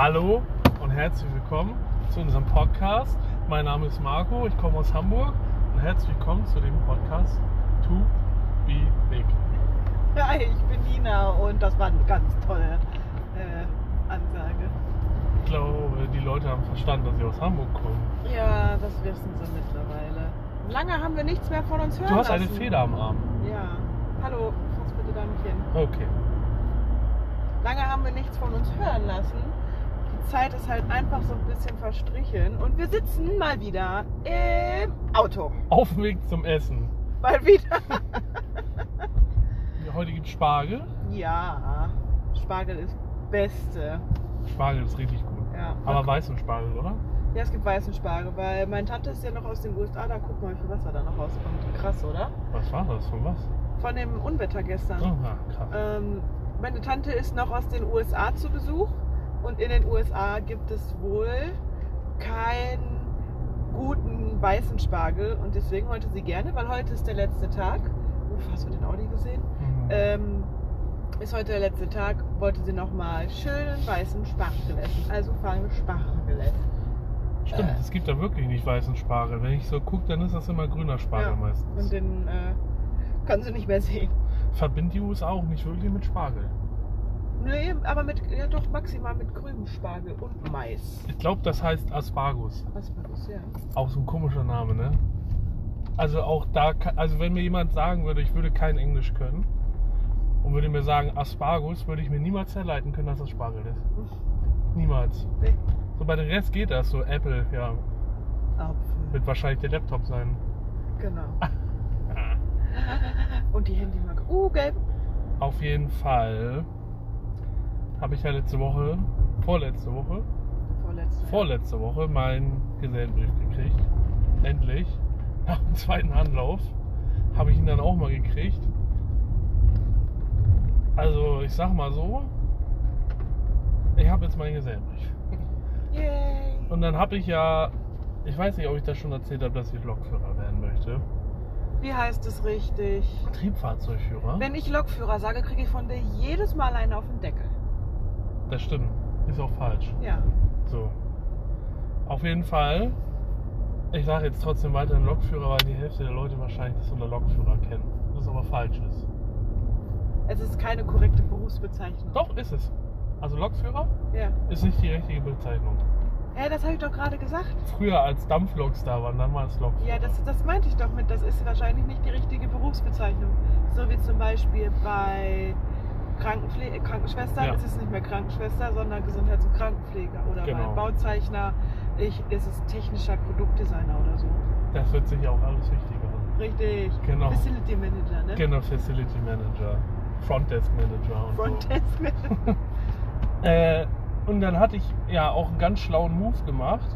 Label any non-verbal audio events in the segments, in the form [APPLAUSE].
Hallo und herzlich willkommen zu unserem Podcast. Mein Name ist Marco, ich komme aus Hamburg und herzlich willkommen zu dem Podcast To Be Big. Hi, ich bin Nina und das war eine ganz tolle äh, Ansage. Ich glaube, die Leute haben verstanden, dass ich aus Hamburg komme. Ja, das wissen sie mittlerweile. Lange haben wir nichts mehr von uns hören Du hast lassen. eine Feder am Arm. Ja. Hallo, fass bitte da nicht hin. Okay. Lange haben wir nichts von uns hören lassen. Zeit ist halt einfach so ein bisschen verstrichen und wir sitzen mal wieder im Auto. Auf dem Weg zum Essen. Mal wieder. Heute gibt es Spargel. Ja, Spargel ist Beste. Spargel ist richtig gut. Ja. Aber weißen Spargel, oder? Ja, es gibt weißen Spargel, weil meine Tante ist ja noch aus den USA, da guck mal, wie viel Wasser da noch rauskommt. Krass, oder? Was war das? Von was? Von dem Unwetter gestern. Aha, krass. Ähm, meine Tante ist noch aus den USA zu Besuch und in den USA gibt es wohl keinen guten weißen Spargel und deswegen wollte sie gerne, weil heute ist der letzte Tag. Uff, hast du den Audi gesehen? Mhm. Ähm, ist heute der letzte Tag, wollte sie nochmal schönen weißen Spargel essen. Also fahren wir Spargel essen. Stimmt, äh. es gibt da wirklich nicht weißen Spargel. Wenn ich so gucke, dann ist das immer grüner Spargel Ja, meistens. Und den äh, kann sie nicht mehr sehen. Verbindet die USA auch nicht wirklich mit Spargel. Nee, aber mit, ja doch maximal mit grünem Spargel und Mais. Ich glaube, das heißt Aspargus. Aspargus, ja. Auch so ein komischer Name, ne? Also auch da, also wenn mir jemand sagen würde, ich würde kein Englisch können und würde mir sagen Aspargus, würde ich mir niemals herleiten können, dass das Spargel ist. Niemals. Nee. So bei den Rest geht das, so Apple, ja, Apfel. wird wahrscheinlich der Laptop sein. Genau. [LAUGHS] Und die Handymarke. Uh, gelb. Auf jeden Fall habe ich ja letzte Woche, vorletzte Woche, Vorletzte. vorletzte Woche meinen Gesellenbrief gekriegt. Endlich. [LAUGHS] Nach dem zweiten Anlauf habe ich ihn dann auch mal gekriegt. Also ich sag mal so, ich habe jetzt meinen Gesellenbrief. [LAUGHS] Yay. Und dann habe ich ja, ich weiß nicht, ob ich das schon erzählt habe, dass ich Lokführer werden möchte. Wie heißt es richtig? Triebfahrzeugführer. Wenn ich Lokführer sage, kriege ich von dir jedes Mal einen auf den Deckel. Das stimmt. Ist auch falsch. Ja. So. Auf jeden Fall. Ich sage jetzt trotzdem weiterhin Lokführer, weil die Hälfte der Leute wahrscheinlich das unter Lokführer kennen. Was aber falsch ist. Es ist keine korrekte Berufsbezeichnung. Doch, ist es. Also Lokführer Ja. ist nicht die richtige Bezeichnung. Hä, das habe ich doch gerade gesagt. Früher als Dampfloks da waren, dann war es Lokführer. Ja, das, das meinte ich doch mit. Das ist wahrscheinlich nicht die richtige Berufsbezeichnung. So wie zum Beispiel bei Krankenpfle äh, Krankenschwestern Ja. ist es nicht mehr Krankenschwester, sondern Gesundheits- und Krankenpfleger. Oder Genau. bei Bauzeichner ich, ist es technischer Produktdesigner oder so. Das wird sich auch alles wichtiger. Richtig. Genau. Facility Manager, ne? Genau, Facility Manager, Frontdesk Manager und Frontdesk [LAUGHS] Manager. so. Äh, und dann hatte ich ja auch einen ganz schlauen Move gemacht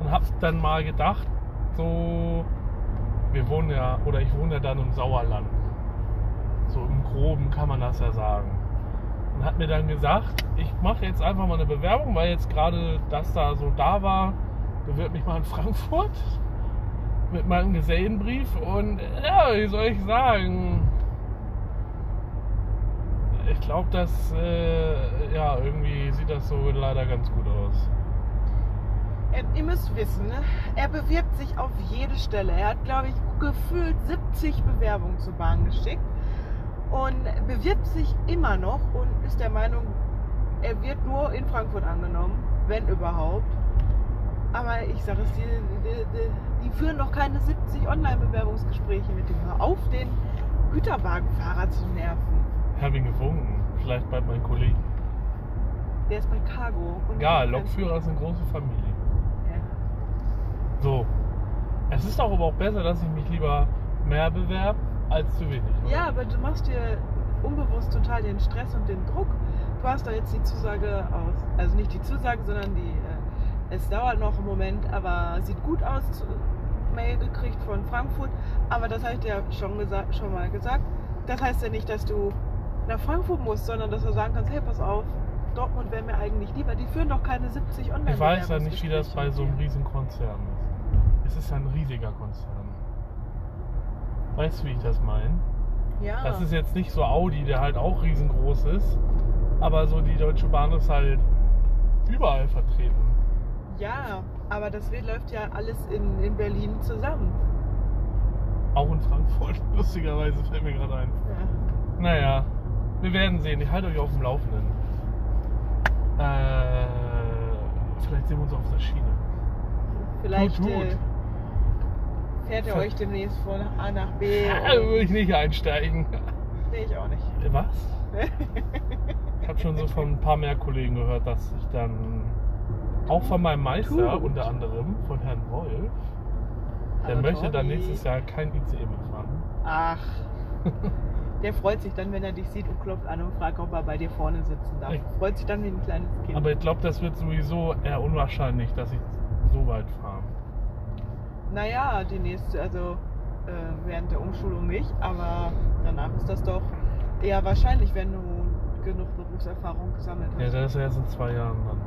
und hab dann mal gedacht, so, wir wohnen ja, oder ich wohne ja dann im Sauerland. So im Groben kann man das ja sagen. Und hat mir dann gesagt, ich mache jetzt einfach mal eine Bewerbung, weil jetzt gerade das da so da war, bewirb mich mal in [LAUGHS] Frankfurt mit meinem Gesellenbrief und ja, wie soll ich sagen? Ich glaube, dass äh, ja irgendwie sieht das so leider ganz gut aus. Äh, Ihr müsst wissen, ne? er bewirbt sich auf jede Stelle. Er hat, glaube ich, gefühlt 70 Bewerbungen zur Bahn geschickt und bewirbt sich immer noch und ist der Meinung, er wird nur in Frankfurt angenommen, wenn überhaupt. Aber ich sage es dir, die, die, die führen doch keine 70 Online-Bewerbungsgespräche mit dem. Hör auf, den Güterwagenfahrer zu nerven. Ich habe ihn gewunken. Vielleicht bald mein Kollege. Der ist bei Cargo. Egal, Lokführer ist eine große Familie. Ja. So. Es ist doch aber auch besser, dass ich mich lieber mehr bewerbe als zu wenig. oder? Ja, aber du machst dir unbewusst total den Stress und den Druck. Du hast da jetzt die Zusage aus. Also nicht die Zusage, sondern die. Äh, es dauert noch einen Moment, aber sieht gut aus. zu- Mail gekriegt von Frankfurt. Aber das habe ich dir schon, gesagt, schon mal gesagt. Das heißt ja nicht, dass du nach Frankfurt musst, sondern dass du sagen kannst: hey, pass auf, Dortmund wäre mir eigentlich lieber. Die führen doch keine 70 online Ich weiß ja nicht, wie das bei so einem Bewerbungsgespräche. riesen Konzern ist. Es ist ein riesiger Konzern. Weißt du, wie ich das meine? Ja. Das ist jetzt nicht so Audi, der halt auch riesengroß ist. Aber so die Deutsche Bahn ist halt überall vertreten. Ja, aber das läuft ja alles in, in Berlin zusammen. Auch in Frankfurt, [LAUGHS] lustigerweise fällt mir gerade ein. Ja. Naja, wir werden sehen. Ich halte euch auf dem Laufenden. Äh, vielleicht sehen wir uns auf der Schiene. Vielleicht Gut, gut. äh, fährt er euch demnächst von A nach B. [LAUGHS] Da würde ich nicht einsteigen. Nee, ich auch nicht. Was? [LAUGHS] Ich habe schon so von ein paar mehr Kollegen gehört, dass ich dann auch von meinem Meister Tut. unter anderem, von Herrn Wolf, der möchte dann Tommy. nächstes Jahr kein ICE mehr fahren. Ach. [LAUGHS] Der freut sich dann, wenn er dich sieht und klopft an und fragt, ob er bei dir vorne sitzen darf. Freut sich dann wie ein kleines Kind. Aber ich glaube, das wird sowieso eher unwahrscheinlich, dass ich so weit fahre. Naja, die nächste, also äh, während der Umschulung nicht, aber danach ist das doch eher wahrscheinlich, wenn du genug Berufserfahrung gesammelt Ja, hast. das ist ja erst in zwei Jahren dann.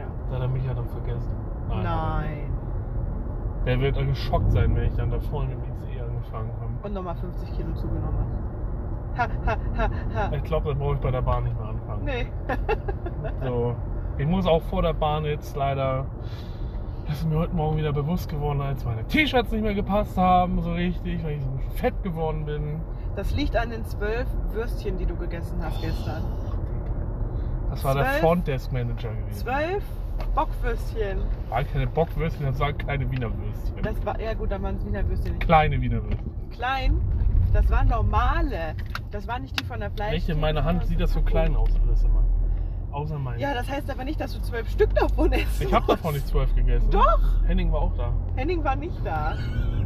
Ja. Da hat er mich ja dann vergessen. Nein. Der wird geschockt sein, wenn ich dann da vorne mit dem ICE angefangen habe. Und nochmal 50 Kilo zugenommen hast. Ha, ha, ha, ha. Ich glaube, dann brauche ich bei der Bahn nicht mehr anfangen. Nee. [LAUGHS] So. Ich muss auch vor der Bahn jetzt leider. Das ist mir heute Morgen wieder bewusst geworden, als meine T-Shirts nicht mehr gepasst haben, so richtig, weil ich so fett geworden bin. Das liegt an den zwölf Würstchen, die du gegessen hast gestern. Das war der Zwölf? Frontdesk Manager gewesen. Zwölf Bockwürstchen. War keine Bockwürstchen, das waren kleine Wiener Würstchen. Das war, ja gut, dann waren es Wiener Würstchen nicht. Kleine Wiener Würstchen. Klein, das waren normale. Das waren nicht die von der Fleisch. In meiner Hand sieht das so klein aus alles immer. Außer mein. Ja, das heißt aber nicht, dass du zwölf Stück davon isst. ich habe davon nicht zwölf gegessen. Doch. Henning war auch da. Henning war nicht da.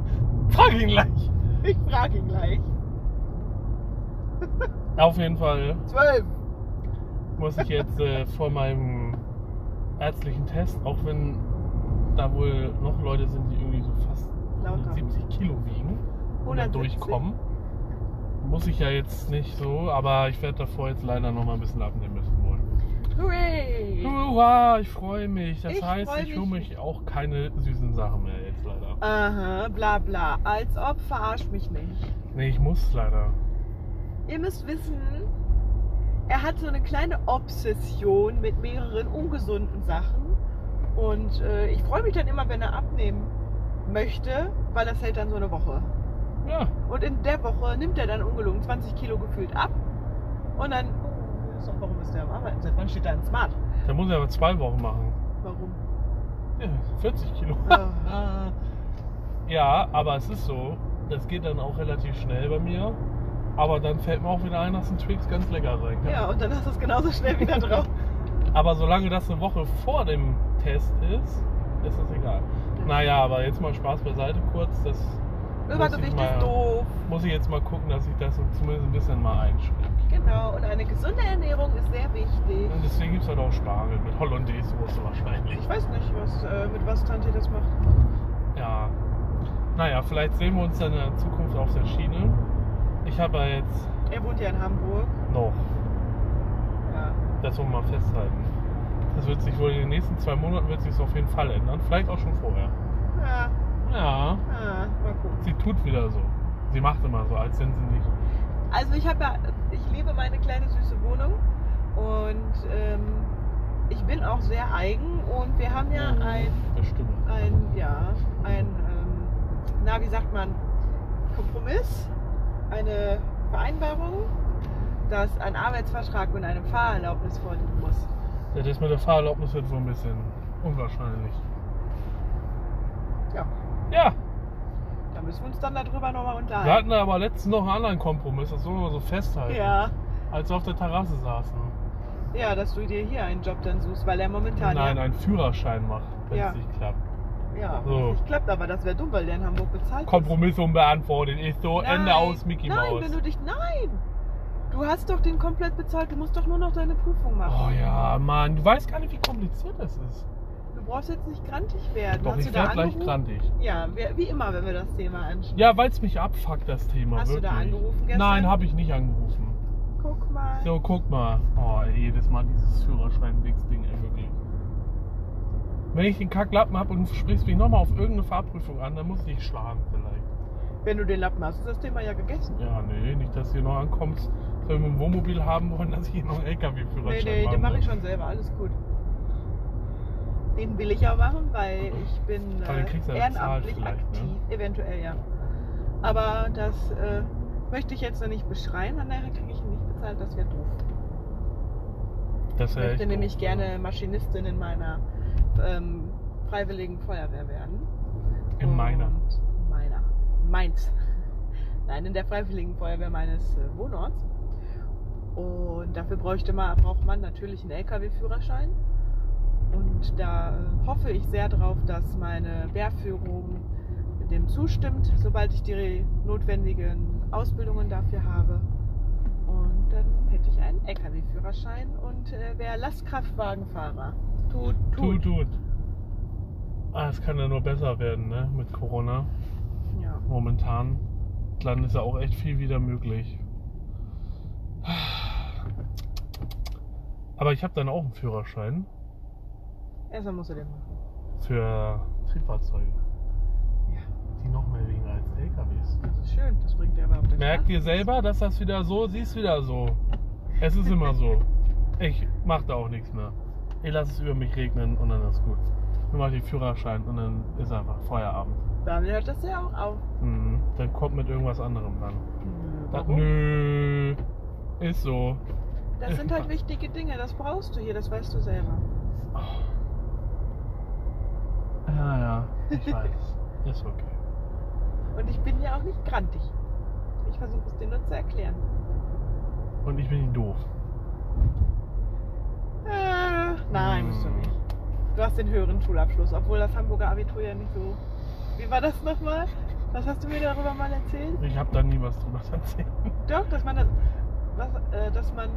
[LAUGHS] Frag ihn gleich. Ich frage ihn gleich. Auf jeden Fall Zwölf. muss ich jetzt äh, vor meinem ärztlichen Test, auch wenn da wohl noch Leute sind, die irgendwie so fast Lauter. 170 Kilo wiegen und da 170? durchkommen, muss ich ja jetzt nicht so, aber ich werde davor jetzt leider noch mal ein bisschen abnehmen. Hooray! Hurra, ich freue mich. Das Ich heißt, ich hole mich. mich auch keine süßen Sachen mehr jetzt leider. Aha, bla bla. Als ob, verarsch mich nicht. Nee, ich muss leider. Ihr müsst wissen, er hat so eine kleine Obsession mit mehreren ungesunden Sachen. Und äh, ich freue mich dann immer, wenn er abnehmen möchte, weil das hält dann so eine Woche. Ja, Und in der Woche nimmt er dann ungelogen 20 Kilo gefühlt ab. Und dann, oh, so, warum ist der am Arbeiten? Seit wann steht da ein Smart? da muss ich aber zwei Wochen machen. Warum? Ja, 40 Kilo. Ah. [LAUGHS] Ja, aber es ist so, das geht dann auch relativ schnell bei mir. Aber dann fällt mir auch wieder ein, dass ein Twix ganz lecker sein kann. ja, und dann hast du es genauso schnell wieder [LAUGHS] drauf. Aber solange das eine Woche vor dem Test ist, ist das egal. Naja, aber jetzt mal Spaß beiseite kurz. Das Übergewicht mal- ist doof. muss ich jetzt mal gucken, dass ich das zumindest ein bisschen mal einschränke. Genau, und eine gesunde Ernährung ist sehr wichtig. Und deswegen gibt es halt auch Spargel mit Hollandaise-Soße wahrscheinlich. Ich weiß nicht, was, äh, mit was Tante das macht. Ja. Naja, vielleicht sehen wir uns dann in der Zukunft auf der Schiene. Ich habe ja jetzt Er wohnt ja in Hamburg. noch Ja. Das wollen wir mal festhalten. Das wird sich wohl in den nächsten zwei Monaten wird sich auf jeden Fall ändern. Vielleicht auch schon vorher. Ja, Ja, ah, mal gucken. sie tut wieder so. Sie macht immer so, als wenn sie nicht. Also ich habe ja, ich liebe meine kleine süße Wohnung und ähm, ich bin auch sehr eigen und wir haben ja ein, Das stimmt. ein ja, ein, ähm, na wie sagt man, Kompromiss, eine Vereinbarung, dass ein Arbeitsvertrag mit einem Fahrerlaubnis vorliegen muss. Ja, das mit der Fahrerlaubnis wird wohl ein bisschen unwahrscheinlich. Ja, Ja, da müssen wir uns dann darüber nochmal wir unterhalten. hatten aber letztens noch einen anderen Kompromiss, das wollen wir so festhalten. Ja, Als wir auf der Terrasse saßen. ja, dass du dir hier einen Job dann suchst, weil er momentan Nein, ja, einen Führerschein macht, wenn Ja. es nicht klappt. ja So. nicht klappt, aber das wäre dumm, weil der in Hamburg bezahlt. Kompromiss unbeantwortet ist so, Ende Nein, aus Mickey Nein, Maus. wenn du dich. Nein! Du hast doch den komplett bezahlt, du musst doch nur noch deine Prüfung machen. Oh ja, Mann, du weißt gar nicht, wie kompliziert das ist. Du brauchst jetzt nicht grantig werden. Doch, hast ich du werde gleich grantig. Ja, wie, immer, wenn wir das Thema anschauen. Ja, weil es mich abfuckt, das Thema. Hast du wirklich. da angerufen gestern? Nein, habe ich nicht angerufen. Guck mal. So, guck mal. Oh, ey, jedes Mal dieses Führerschein-Dings-Ding, ey, wirklich. Wenn ich den Kacklappen habe und du sprichst mich nochmal auf irgendeine Fahrprüfung an, dann muss ich dich schlagen vielleicht. Wenn du den Lappen hast, ist das Thema ja gegessen. Ja, nee, nicht, dass du hier noch ankommst, wenn wir ein Wohnmobil haben wollen, dass ich hier noch einen nee, LKW-Führerschein nee, machen den mache ich schon selber, alles gut. Den will ich auch machen, weil ich bin äh, ehrenamtlich vielleicht, aktiv. ne? Eventuell, ja. Aber das äh, möchte ich jetzt noch nicht beschreien, von daher kriege ich ihn nicht bezahlt, das wäre doof. Das Ich wäre möchte nämlich doof, gerne Maschinistin in meiner ähm, freiwilligen Feuerwehr werden. In meiner. Und meiner. Meins. [LAUGHS] Nein, in der freiwilligen Feuerwehr meines äh, Wohnorts. Und dafür bräuchte man, braucht man natürlich einen LKW-Führerschein. Und da äh, hoffe ich sehr drauf, dass meine Wehrführung dem zustimmt, sobald ich die notwendigen Ausbildungen dafür habe. Und dann hätte ich einen LKW-Führerschein und äh, wäre Lastkraftwagenfahrer. Tut, Tut, tut. tut. Ah, es kann ja nur besser werden, ne? Mit Corona. Ja. Momentan. Dann ist ja auch echt viel wieder möglich. Aber ich habe dann auch einen Führerschein Erstmal musst du den machen. für Triebfahrzeuge, Ja. die noch mehr wiegen als LKWs. Das ist schön, das bringt dir aber auf der Merkt ihr selber, dass das wieder so, siehst wieder so. Es ist immer so. Ich mach da auch nichts mehr. Ich lasse es über mich regnen und dann ist gut. Dann mache ich den Führerschein und dann ist einfach Feierabend. Dann hört das ja auch auf. Mhm. Dann kommt mit irgendwas anderem dann. Nö, Da, warum? nö, ist so. Das sind halt [LAUGHS] wichtige Dinge, das brauchst du hier, das weißt du selber. Ja, ja, ich weiß. Ist okay. Und ich bin ja auch nicht grantig. Ich versuche es dir nur zu erklären. Und ich bin nicht doof. Äh, nein, Hm. bist du nicht. Du hast den höheren Schulabschluss, obwohl das Hamburger Abitur ja nicht so. Wie war das nochmal? Was hast du mir darüber mal erzählt? Ich habe da nie was drüber erzählt. Doch, dass man das, was, äh, dass man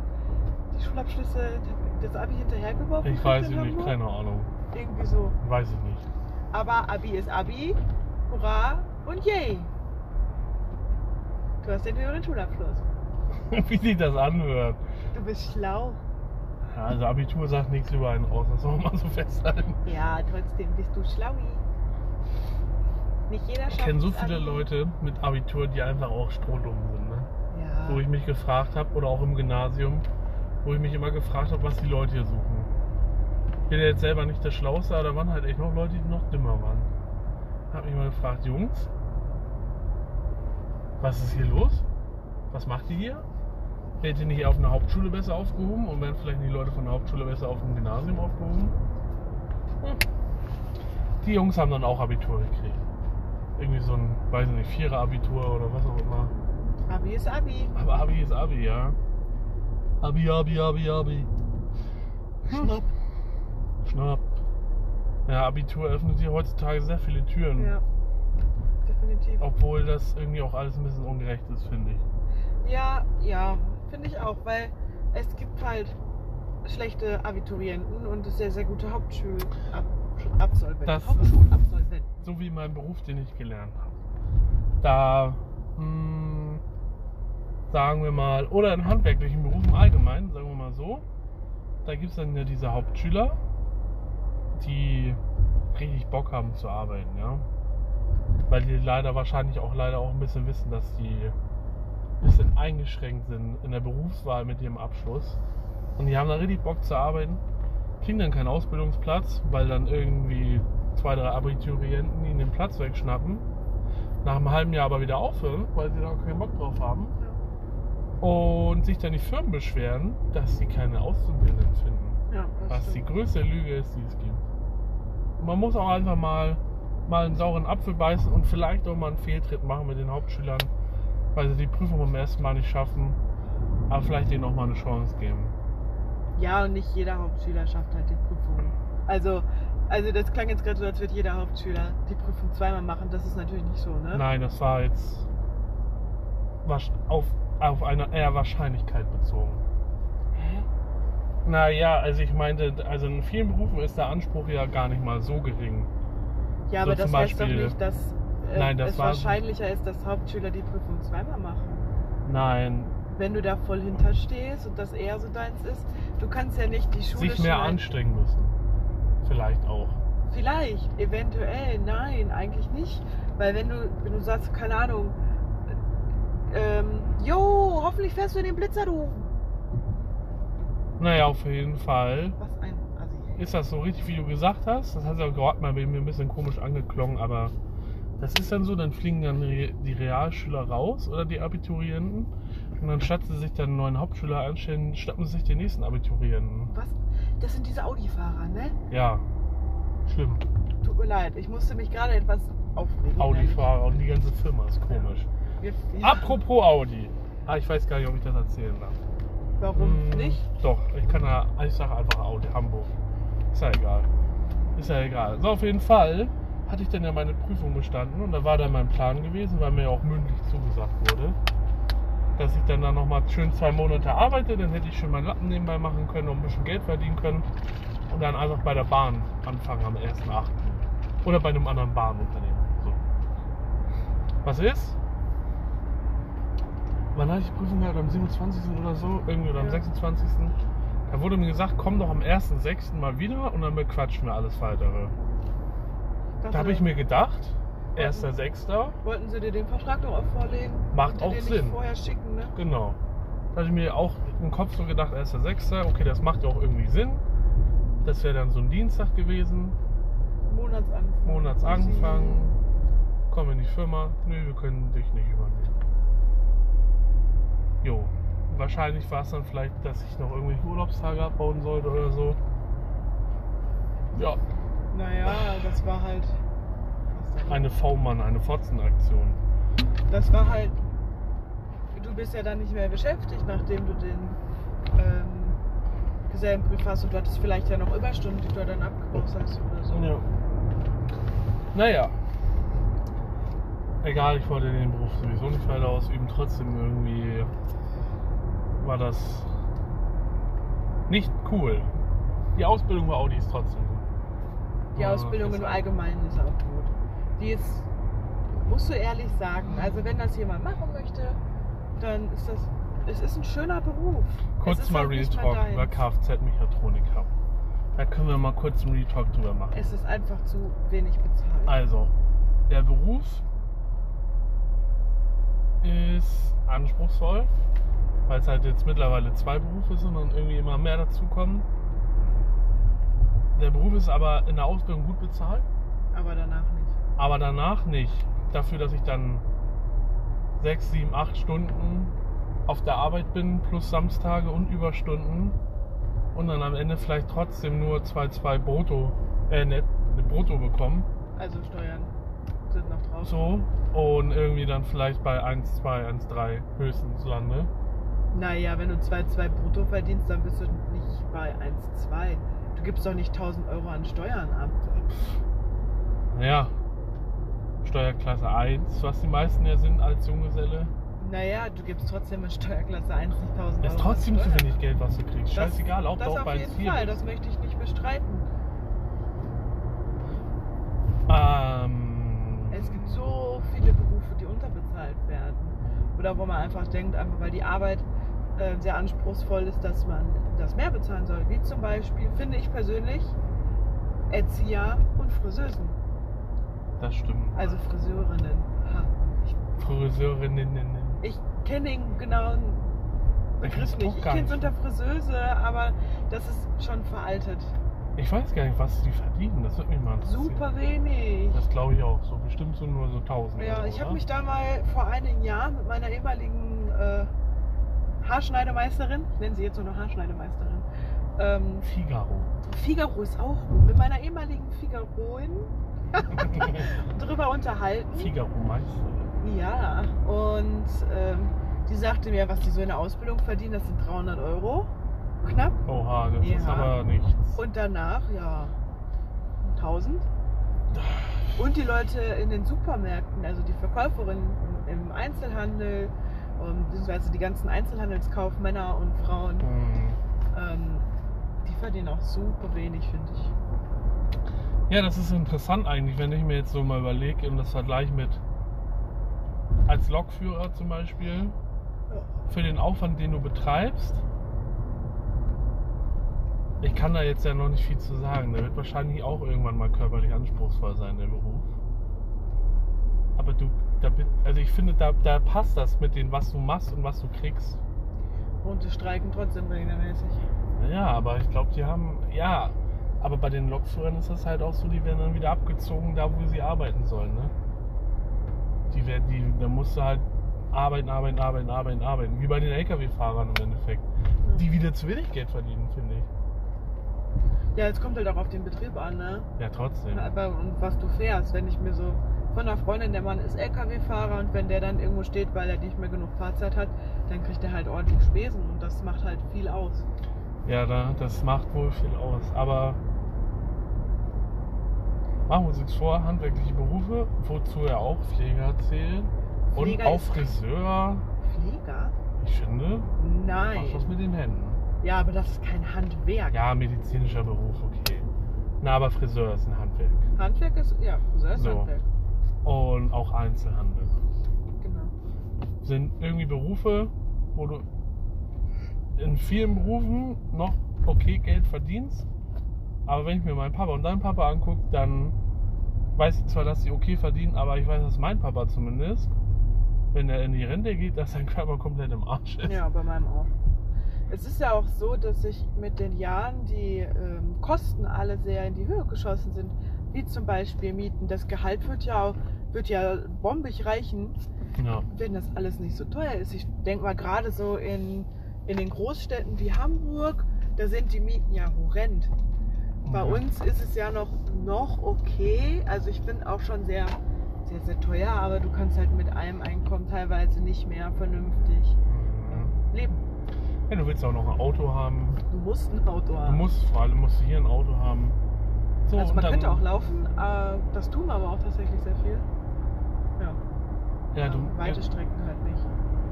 die Schulabschlüsse das Abi hinterhergeworfen Ich kriegt weiß es nicht, keine Ahnung. Irgendwie so. Weiß ich nicht. Aber Abi ist Abi, hurra und yay. Du hast den höheren Schulabschluss. [LAUGHS] Wie sich das anhört. Du bist schlau. Ja, also Abitur sagt nichts über einen aus, das soll man mal so festhalten. Ja, trotzdem bist du schlaui. Nicht jeder Ich schafft kenne so viele Abi. Leute mit Abitur, die einfach auch strohdumm sind. Ne? Ja. Wo ich mich gefragt habe, oder auch im Gymnasium, wo ich mich immer gefragt habe, was die Leute hier suchen. Ich bin ja jetzt selber nicht der Schlauste, aber da waren halt echt noch Leute, die noch dümmer waren. Hab mich mal gefragt, Jungs, was ist hier los? Was macht ihr hier? Werdet ihr nicht auf einer Hauptschule besser aufgehoben und werden vielleicht die Leute von der Hauptschule besser auf dem Gymnasium aufgehoben? Hm. Die Jungs haben dann auch Abitur gekriegt. Irgendwie so ein, weiß ich nicht, Vierer-Abitur oder was auch immer. Abi ist Abi. Aber Abi ist Abi, ja. Abi, Abi, Abi, Abi. Schnapp. Schnapp. Ja, Abitur öffnet dir heutzutage sehr viele Türen. Ja. Definitiv. Obwohl das irgendwie auch alles ein bisschen ungerecht ist, finde ich. Ja, ja, finde ich auch, weil es gibt halt schlechte Abiturienten und sehr, sehr gute Hauptschulabsolventen. Das- Hauptschulabsolventen. So wie mein Beruf, den ich gelernt habe. Da, mh, sagen wir mal, oder in handwerklichen Berufen allgemein, sagen wir mal so, da gibt es dann ja diese Hauptschüler, die richtig Bock haben zu arbeiten, ja. Weil die leider wahrscheinlich auch leider auch ein bisschen wissen, dass die ein bisschen eingeschränkt sind in der Berufswahl mit ihrem Abschluss. Und die haben da richtig Bock zu arbeiten, kriegen dann keinen Ausbildungsplatz, weil dann irgendwie zwei, drei Abiturienten ihnen den Platz wegschnappen. Nach einem halben Jahr aber wieder aufhören, weil sie da keinen Bock drauf haben. Und sich dann die Firmen beschweren, dass sie keine Auszubildenden finden. Ja, Was die stimmt. größte Lüge ist, die es gibt. Man muss auch einfach mal, mal einen sauren Apfel beißen und vielleicht auch mal einen Fehltritt machen mit den Hauptschülern, weil sie die Prüfung beim ersten Mal nicht schaffen, aber vielleicht denen auch mal eine Chance geben. Ja, und nicht jeder Hauptschüler schafft halt die Prüfung. Also, also das klang jetzt gerade so, als würde jeder Hauptschüler die Prüfung zweimal machen. Das ist natürlich nicht so, ne? Nein, das war jetzt auf, auf eine eher Wahrscheinlichkeit bezogen. Hä? Naja, also ich meinte, also in vielen Berufen ist der Anspruch ja gar nicht mal so gering. Ja, So aber das heißt doch nicht, dass äh, Nein, das es wahrscheinlicher ist, dass Hauptschüler die Prüfung zweimal machen. Nein, Wenn du da voll hinterstehst und das eher so deins ist, du kannst ja nicht die Schule sich mehr anstrengen müssen. Vielleicht auch. Vielleicht, eventuell, nein, eigentlich nicht. Weil wenn du, wenn du sagst, keine Ahnung, ähm, jo, hoffentlich fährst du in den Blitzer, du. Naja, auf jeden Fall. Was ein Assi, ey. ist das so richtig, wie du gesagt hast. Das hat ja gerade mal bei mir ein bisschen komisch angeklungen, aber das ist dann so, dann fliegen dann re- die Realschüler raus oder die Abiturienten und dann statt sie sich dann einen neuen Hauptschüler anstellen, schnappen sie sich den nächsten Abiturienten. Was? Das sind diese Audi-Fahrer, ne? Ja, schlimm. Tut mir leid, ich musste mich gerade etwas aufregen. Audi-Fahrer und die ganze Firma ist komisch. Wir- ja, Apropos Audi. Ah, ich weiß gar nicht, ob ich das erzählen darf. Warum Hm, nicht? Doch, ich kann da, ich sage einfach Audi, Hamburg. Ist ja egal. Ist ja egal. So, auf jeden Fall hatte ich dann ja meine Prüfung bestanden und da war dann mein Plan gewesen, weil mir ja auch mündlich zugesagt wurde, dass ich dann da nochmal schön zwei Monate arbeite, dann hätte ich schon meinen Lappen nebenbei machen können und ein bisschen Geld verdienen können und dann einfach bei der Bahn anfangen am 1.8. Oder bei einem anderen Bahnunternehmen. So. Was ist? Wann hatte ich Prüfung gehabt? Am 27. oder so? Irgendwie oder am Ja. 26. Da wurde mir gesagt, komm doch am 1.6. mal wieder und dann bequatschen wir alles weitere. Das Da habe ich mir gedacht, 1.6. Wollten sie dir den Vertrag noch auch vorlegen? Macht auch Sinn. Vorher schicken, ne? Genau. Da hatte ich mir auch im Kopf so gedacht, 1.6. Okay, das macht ja auch irgendwie Sinn. Das wäre dann so ein Dienstag gewesen. Monatsanfang. Monatsanfang. Komm in die Firma. Nö, wir können dich nicht übernehmen. Jo. Wahrscheinlich war es dann vielleicht, dass ich noch irgendwelche Urlaubstage abbauen sollte oder so. Ja, Naja, das war halt. eine V-Mann, eine Fotzenaktion. Das war halt. Du bist ja dann nicht mehr beschäftigt, nachdem du den ähm, Gesellenbrief hast und du hattest vielleicht ja noch Überstunden, die du dann abgebaut hast oder so. Ja. Naja. Egal, ich wollte den Beruf sowieso nicht weiter ausüben. Trotzdem irgendwie war das nicht cool. Die Ausbildung bei Audi ist trotzdem gut. Die Ausbildung im Allgemeinen ist auch gut. Die ist, musst du ehrlich sagen, also wenn das jemand machen möchte, dann ist das, es ist ein schöner Beruf. Kurz mal Retalk deins. über Kfz-Mechatroniker. Da können wir mal kurz einen Retalk drüber machen. Es ist einfach zu wenig bezahlt. Also, der Beruf ist anspruchsvoll, weil es halt jetzt mittlerweile zwei Berufe sind und irgendwie immer mehr dazukommen. Der Beruf ist aber in der Ausbildung gut bezahlt, Aber danach nicht. aber danach nicht. Dafür, dass ich dann sechs, sieben, acht Stunden auf der Arbeit bin, plus Samstage und Überstunden und dann am Ende vielleicht trotzdem nur 2,2 brutto, äh, net, brutto bekommen. Also Steuern sind noch drauf. so und irgendwie dann vielleicht bei 1, 2, 1, 3 höchstens lande. Naja, wenn du 2,2 brutto verdienst, dann bist du nicht bei 1,2. Du gibst doch nicht 1000 Euro an Steuern ab. Naja, Steuerklasse 1, was die meisten ja sind als Junggeselle. Naja, du gibst trotzdem in Steuerklasse 1 nicht 1000 Euro. Das ist trotzdem zu wenig Geld, was du kriegst. Das- Scheißegal, ob das auch auf bei jeden 1,4 Fall, bist. das möchte ich nicht bestreiten. Ähm, Es gibt so viele Berufe, die unterbezahlt werden. Oder wo man einfach denkt, einfach weil die Arbeit äh, sehr anspruchsvoll ist, dass man das mehr bezahlen soll. Wie zum Beispiel, finde ich persönlich, Erzieher und Friseusen. das stimmt. Also Friseurinnen. Ha. Ich, Friseurinnen. ich kenne den genauen Ich Begriff nicht. Ich kenne es unter Friseuse, aber das ist schon veraltet. Ich weiß gar nicht, was die verdienen. Das wird mich mal interessieren. Super wenig. Das glaube ich auch. So bestimmt so nur so 1000. Ja, Euro, ich habe mich da mal vor einigen Jahren mit meiner ehemaligen äh, Haarschneidemeisterin, ich nenne sie jetzt nur noch Haarschneidemeisterin, ähm, Figaro. Figaro ist auch gut, mit meiner ehemaligen Figaroin [LAUGHS] drüber unterhalten. Figaro Meister. Ja, und ähm, die sagte mir, was die so in der Ausbildung verdienen, das sind 300 Euro, knapp. Oha, das ist Ja. aber nichts. Und danach, ja, 1000. Und die Leute in den Supermärkten, also die Verkäuferinnen im Einzelhandel, und beziehungsweise die ganzen Einzelhandelskaufmänner und Frauen, Hm. ähm, die verdienen auch super wenig, finde ich. Ja, das ist interessant eigentlich, wenn ich mir jetzt so mal überlege und das vergleiche mit als Lokführer zum Beispiel, für den Aufwand, den du betreibst. Ich kann da jetzt ja noch nicht viel zu sagen. Der wird wahrscheinlich auch irgendwann mal körperlich anspruchsvoll sein, der Beruf. Aber du, da, also ich finde, da, da passt das mit dem, was du machst und was du kriegst. Und die streiken trotzdem regelmäßig. Ja, aber ich glaube, die haben, ja, Aber bei den Lokführern ist das halt auch so, die werden dann wieder abgezogen, da wo sie arbeiten sollen. Ne? Die werden, die, da musst du halt arbeiten, arbeiten, arbeiten, arbeiten, arbeiten. Wie bei den Lkw-Fahrern im Endeffekt. Die wieder zu wenig Geld verdienen, finde ich. Ja, es kommt halt auch auf den Betrieb an, ne? Ja, trotzdem. Aber und was du fährst, wenn ich mir so von einer Freundin, der Mann ist LKW-Fahrer und wenn der dann irgendwo steht, weil er nicht mehr genug Fahrzeit hat, dann kriegt er halt ordentlich Spesen und das macht halt viel aus. Ja, da, das macht wohl viel aus. Aber machen wir uns nichts vor, handwerkliche Berufe, wozu ja auch Pfleger zählen. Und Pfleger auch ist- Friseur, Pfleger? ich finde, Nein. macht was mit den Händen. Ja, aber das ist kein Handwerk. Ja, medizinischer Beruf, okay. Na, aber Friseur ist ein Handwerk. Handwerk ist, ja, Friseur ist So. Handwerk. Und auch Einzelhandel. Genau. Sind irgendwie Berufe, wo du in vielen Berufen noch okay Geld verdienst. Aber wenn ich mir meinen Papa und deinen Papa angucke, dann weiß ich zwar, dass sie okay verdienen, aber ich weiß, dass mein Papa zumindest, wenn er in die Rente geht, dass sein Körper komplett im Arsch ist. Ja, bei meinem auch. Es ist ja auch so, dass sich mit den Jahren die ähm, Kosten alle sehr in die Höhe geschossen sind. Wie zum Beispiel Mieten. Das Gehalt wird ja, wird ja bombig reichen, Ja. wenn das alles nicht so teuer ist. Ich denke mal gerade so in, in den Großstädten wie Hamburg, da sind die Mieten ja horrend. Bei Ja. uns ist es ja noch, noch okay. Also ich bin auch schon sehr, sehr, sehr teuer, aber du kannst halt mit einem Einkommen teilweise nicht mehr vernünftig Mhm. leben. Ja, du willst auch noch ein Auto haben. Du musst ein Auto Du haben. musst vor allem musst du hier ein Auto haben. So, also man dann- könnte auch laufen, äh, das tun aber auch tatsächlich sehr viel. Ja, Ja, du, weite Strecken halt nicht.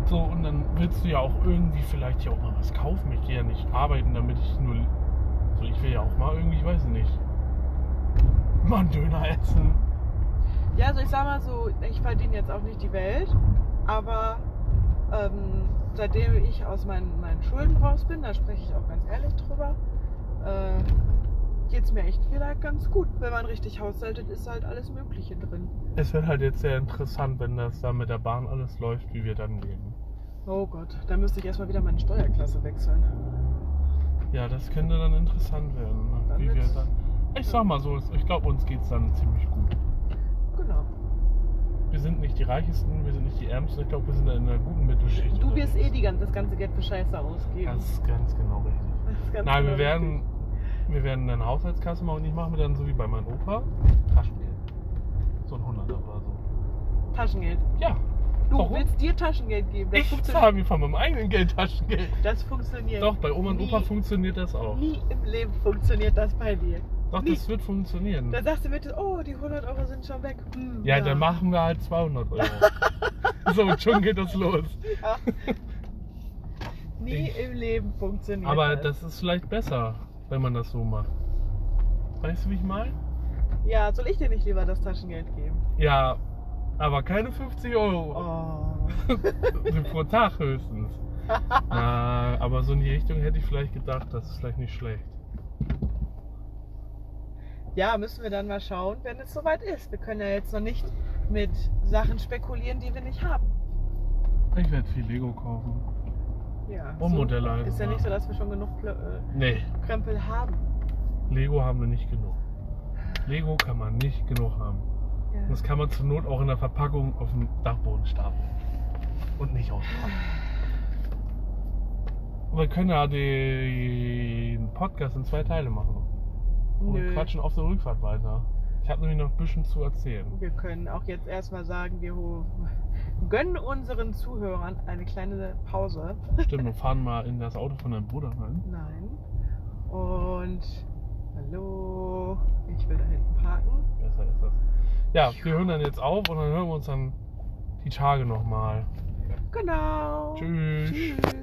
So, und dann willst du ja auch irgendwie vielleicht hier auch mal was kaufen. Ich gehe ja nicht arbeiten, damit ich nur. So, ich will ja auch mal irgendwie, ich weiß nicht. Mal einen Döner essen. Ja, also ich sag mal so, ich verdiene jetzt auch nicht die Welt, aber ähm, seitdem ich aus meinen, meinen Schulden raus bin, da spreche ich auch ganz ehrlich drüber, äh, geht es mir echt wieder ganz gut. Wenn man richtig haushaltet, ist halt alles Mögliche drin. Es wird halt jetzt sehr interessant, wenn das da mit der Bahn alles läuft, wie wir dann leben. Oh Gott, da müsste ich erstmal wieder meine Steuerklasse wechseln. Ja, das könnte dann interessant werden. Ne? Dann Wie wir dann. Ich sag mal so, ich glaube, uns geht's dann ziemlich gut. Genau. Wir sind nicht die Reichesten, wir sind nicht die Ärmsten. Ich glaube, wir sind in einer guten Mittelschicht. Du wirst eh die, gan- das ganze Geld für Scheiße ausgeben. Das ist ganz genau richtig. Ganz Nein, genau wir werden, richtig. wir werden eine Haushaltskasse machen und ich mache mir dann so wie bei meinem Opa Taschengeld. So ein Hunderter oder so. Taschengeld. Ja, Du Warum? willst dir Taschengeld geben. Das, ich zahle mir von meinem eigenen Geld Taschengeld. das funktioniert. Doch, bei Oma und Opa funktioniert das auch. Nie im Leben funktioniert das bei dir. Doch, nie. das wird funktionieren. Da sagst du mit, oh, die 100 Euro sind schon weg. Hm, Ja, dann machen wir halt 200 Euro. [LAUGHS] so, und schon geht das los. Ja. Nie Ich- im Leben funktioniert Aber das. das ist vielleicht besser, wenn man das so macht. Weißt du, wie ich meine? Ja, soll ich dir nicht lieber das Taschengeld geben? Ja, aber keine 50 Euro. Oh. [LAUGHS] Pro Tag höchstens. [LAUGHS] Na, aber so in die Richtung hätte ich vielleicht gedacht, das ist vielleicht nicht schlecht. Ja, müssen wir dann mal schauen, wenn es soweit ist. Wir können ja jetzt noch nicht mit Sachen spekulieren, die wir nicht haben. Ich werde viel Lego kaufen. Ja. Und Modelle einfach Ist ja nicht so, dass wir schon genug Plö- äh, Nee, Krempel haben. Lego haben wir nicht genug. Lego kann man nicht genug haben. Ja. Das kann man zur Not auch in der Verpackung auf dem Dachboden stapeln. Und nicht auspacken. [SIGHS] Wir können ja den Podcast in zwei Teile machen. Und wir Nö. quatschen auf der Rückfahrt weiter. Ich habe nämlich noch ein bisschen zu erzählen. Wir können auch jetzt erstmal sagen, wir [LAUGHS] gönnen unseren Zuhörern eine kleine Pause. Stimmt, wir fahren mal in das Auto von deinem Bruder rein. Nein. Und hallo, ich will da hinten parken. Besser ist das. Ja, wir hören dann jetzt auf und dann hören wir uns dann die Tage nochmal. Genau. Tschüss. Tschüss.